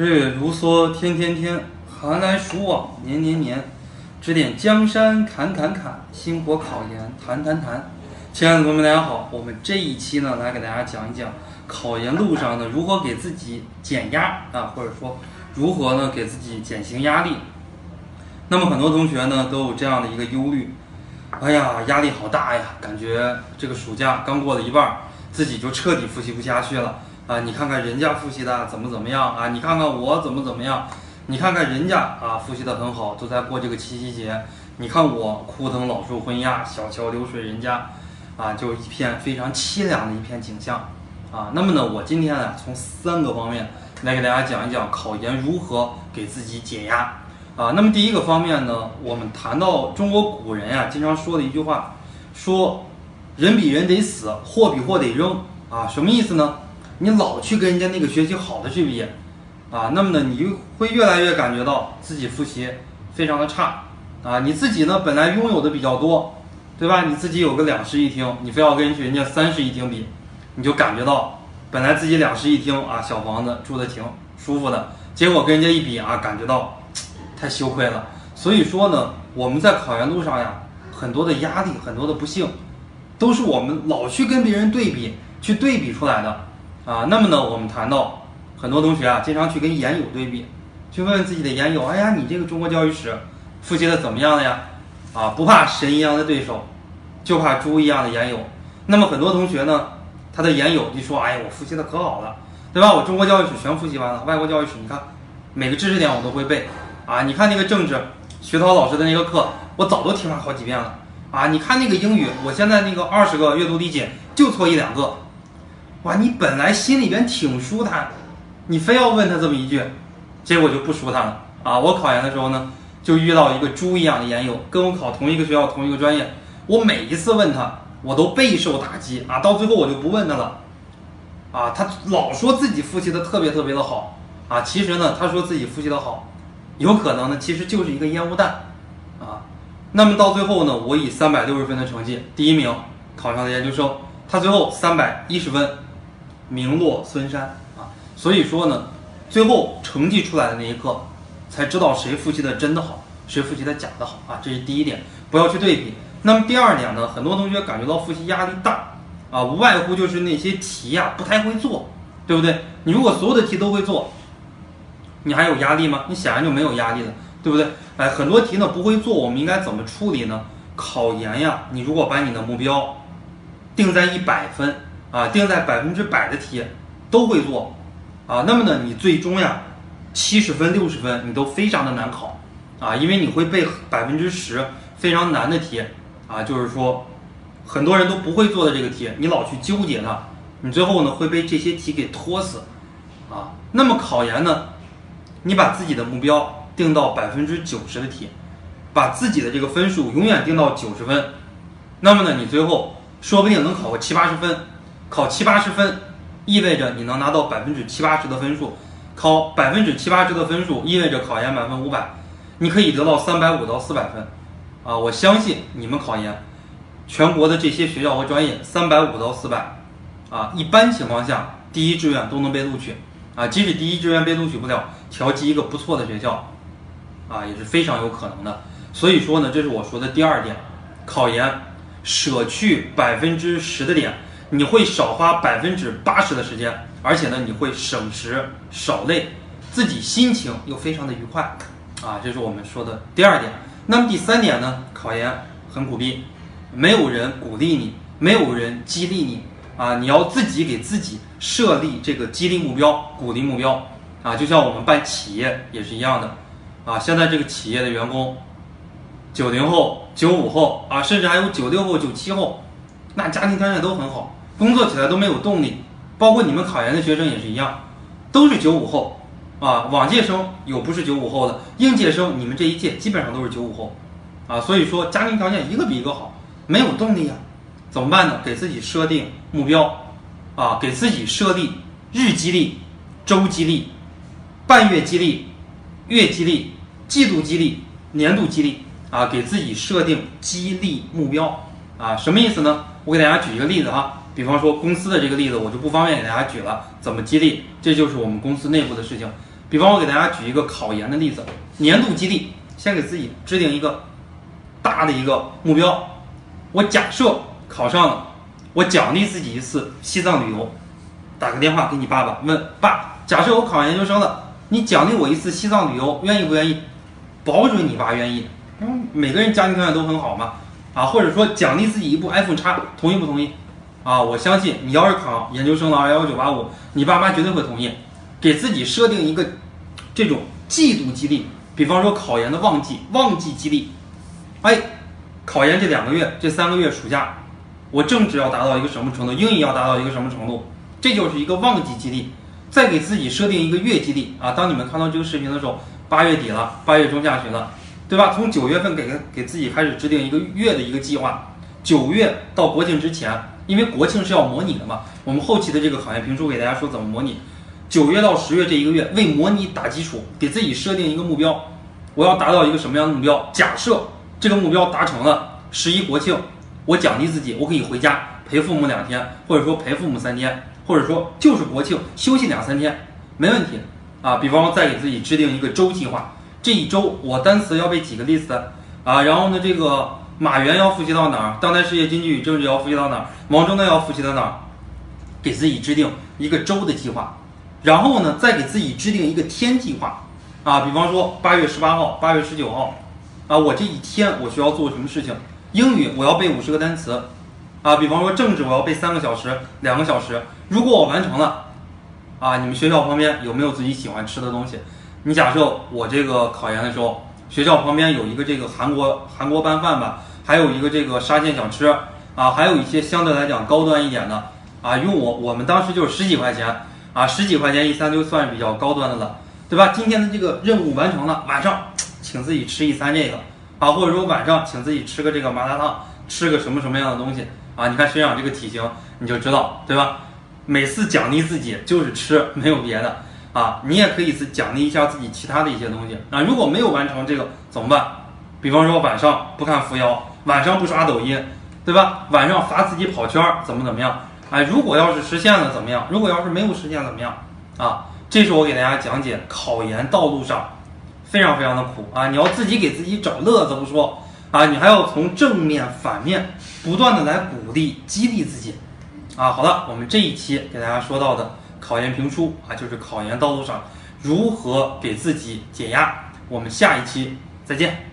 日月如梭，天天天，寒来暑往，年年年。指点江山，砍砍砍，星火考研，谈谈谈。亲爱的同学们，大家好，我们这一期呢，来给大家讲一讲考研路上呢，如何给自己减压啊，或者说如何呢，给自己减轻压力。那么很多同学呢，都有这样的一个忧虑，哎呀，压力好大呀，感觉这个暑假刚过了一半，自己就彻底复习不下去了啊！你看看人家复习的怎么怎么样啊？你看看我怎么怎么样？你看看人家啊，复习的很好，都在过这个七夕节。你看我枯藤老树昏鸦，小桥流水人家，啊，就一片非常凄凉的一片景象啊。那么呢，我今天呢，从三个方面来给大家讲一讲考研如何给自己解压啊。那么第一个方面呢，我们谈到中国古人呀，经常说的一句话，说人比人得死，货比货得扔啊。什么意思呢？你老去跟人家那个学习好的去比。啊，那么呢，你就会越来越感觉到自己复习非常的差啊。你自己呢，本来拥有的比较多，对吧？你自己有个两室一厅，你非要跟人家三室一厅比，你就感觉到本来自己两室一厅啊，小房子住的挺舒服的，结果跟人家一比啊，感觉到太羞愧了。所以说呢，我们在考研路上呀，很多的压力，很多的不幸，都是我们老去跟别人对比，去对比出来的啊。那么呢，我们谈到。很多同学啊，经常去跟研友对比，去问问自己的研友，哎呀，你这个中国教育史复习的怎么样了呀？啊，不怕神一样的对手，就怕猪一样的研友。那么很多同学呢，他的研友就说，哎呀，我复习的可好了，对吧？我中国教育史全复习完了，外国教育史你看每个知识点我都会背啊。你看那个政治，徐涛老师的那个课，我早都听完好几遍了啊。你看那个英语，我现在那个二十个阅读理解就错一两个，哇，你本来心里边挺舒坦。你非要问他这么一句，结果就不舒坦了啊！我考研的时候呢，就遇到一个猪一样的研友，跟我考同一个学校同一个专业，我每一次问他，我都备受打击啊！到最后我就不问他了，啊，他老说自己复习的特别特别的好啊，其实呢，他说自己复习的好，有可能呢，其实就是一个烟雾弹啊。那么到最后呢，我以三百六十分的成绩第一名考上了研究生，他最后三百一十分，名落孙山啊。所以说呢，最后成绩出来的那一刻，才知道谁复习的真的好，谁复习的假的好啊！这是第一点，不要去对比。那么第二点呢，很多同学感觉到复习压力大啊，无外乎就是那些题呀不太会做，对不对？你如果所有的题都会做，你还有压力吗？你显然就没有压力了，对不对？哎，很多题呢不会做，我们应该怎么处理呢？考研呀，你如果把你的目标定在一百分啊，定在百分之百的题都会做。啊，那么呢，你最终呀，七十分、六十分，你都非常的难考，啊，因为你会背百分之十非常难的题，啊，就是说，很多人都不会做的这个题，你老去纠结它，你最后呢会被这些题给拖死，啊，那么考研呢，你把自己的目标定到百分之九十的题，把自己的这个分数永远定到九十分，那么呢，你最后说不定能考个七八十分，考七八十分。意味着你能拿到百分之七八十的分数，考百分之七八十的分数意味着考研满分五百，你可以得到三百五到四百分，啊，我相信你们考研，全国的这些学校和专业三百五到四百，啊，一般情况下第一志愿都能被录取，啊，即使第一志愿被录取不了，调剂一个不错的学校，啊，也是非常有可能的。所以说呢，这是我说的第二点，考研舍去百分之十的点。你会少花百分之八十的时间，而且呢，你会省时少累，自己心情又非常的愉快，啊，这是我们说的第二点。那么第三点呢？考研很苦逼，没有人鼓励你，没有人激励你，啊，你要自己给自己设立这个激励目标、鼓励目标，啊，就像我们办企业也是一样的，啊，现在这个企业的员工，九零后、九五后啊，甚至还有九六后、九七后，那家庭条件都很好。工作起来都没有动力，包括你们考研的学生也是一样，都是九五后，啊，往届生有不是九五后的，应届生你们这一届基本上都是九五后，啊，所以说家庭条件一个比一个好，没有动力呀，怎么办呢？给自己设定目标，啊，给自己设立日激励、周激励、半月激励、月激励、季度激励、年度激励，啊，给自己设定激励目标，啊，什么意思呢？我给大家举一个例子哈。比方说公司的这个例子，我就不方便给大家举了。怎么激励？这就是我们公司内部的事情。比方我给大家举一个考研的例子，年度激励，先给自己制定一个大的一个目标。我假设考上了，我奖励自己一次西藏旅游。打个电话给你爸爸，问爸，假设我考上研究生了，你奖励我一次西藏旅游，愿意不愿意？保准你爸愿意。嗯，每个人家庭条件都很好嘛，啊，或者说奖励自己一部 iPhone 叉，同意不同意？啊，我相信你要是考研究生了二幺幺九八五，你爸妈绝对会同意。给自己设定一个这种季度激励，比方说考研的旺季，旺季激励。哎，考研这两个月，这三个月暑假，我政治要达到一个什么程度，英语要达到一个什么程度，这就是一个旺季激励。再给自己设定一个月激励啊，当你们看到这个视频的时候，八月底了，八月中下旬了，对吧？从九月份给给自己开始制定一个月的一个计划，九月到国庆之前。因为国庆是要模拟的嘛，我们后期的这个考研评书给大家说怎么模拟。九月到十月这一个月为模拟打基础，给自己设定一个目标，我要达到一个什么样的目标？假设这个目标达成了，十一国庆，我奖励自己，我可以回家陪父母两天，或者说陪父母三天，或者说就是国庆休息两三天，没问题啊。比方再给自己制定一个周计划，这一周我单词要背几个 list 啊，然后呢这个。马原要复习到哪儿？当代世界经济与政治要复习到哪儿？王中呢要复习到哪儿？给自己制定一个周的计划，然后呢，再给自己制定一个天计划。啊，比方说八月十八号、八月十九号，啊，我这一天我需要做什么事情？英语我要背五十个单词，啊，比方说政治我要背三个小时、两个小时。如果我完成了，啊，你们学校旁边有没有自己喜欢吃的东西？你假设我这个考研的时候，学校旁边有一个这个韩国韩国拌饭吧。还有一个这个沙县小吃啊，还有一些相对来讲高端一点的啊，用我我们当时就是十几块钱啊，十几块钱一餐就算是比较高端的了，对吧？今天的这个任务完成了，晚上请自己吃一餐这个啊，或者说晚上请自己吃个这个麻辣烫，吃个什么什么样的东西啊？你看学长这个体型，你就知道对吧？每次奖励自己就是吃，没有别的啊。你也可以是奖励一下自己其他的一些东西啊。如果没有完成这个怎么办？比方说晚上不看扶摇。晚上不刷抖音，对吧？晚上罚自己跑圈儿，怎么怎么样？哎，如果要是实现了怎么样？如果要是没有实现怎么样？啊，这是我给大家讲解考研道路上非常非常的苦啊！你要自己给自己找乐子不说啊，你还要从正面反面不断的来鼓励激励自己啊！好的，我们这一期给大家说到的考研评书啊，就是考研道路上如何给自己解压。我们下一期再见。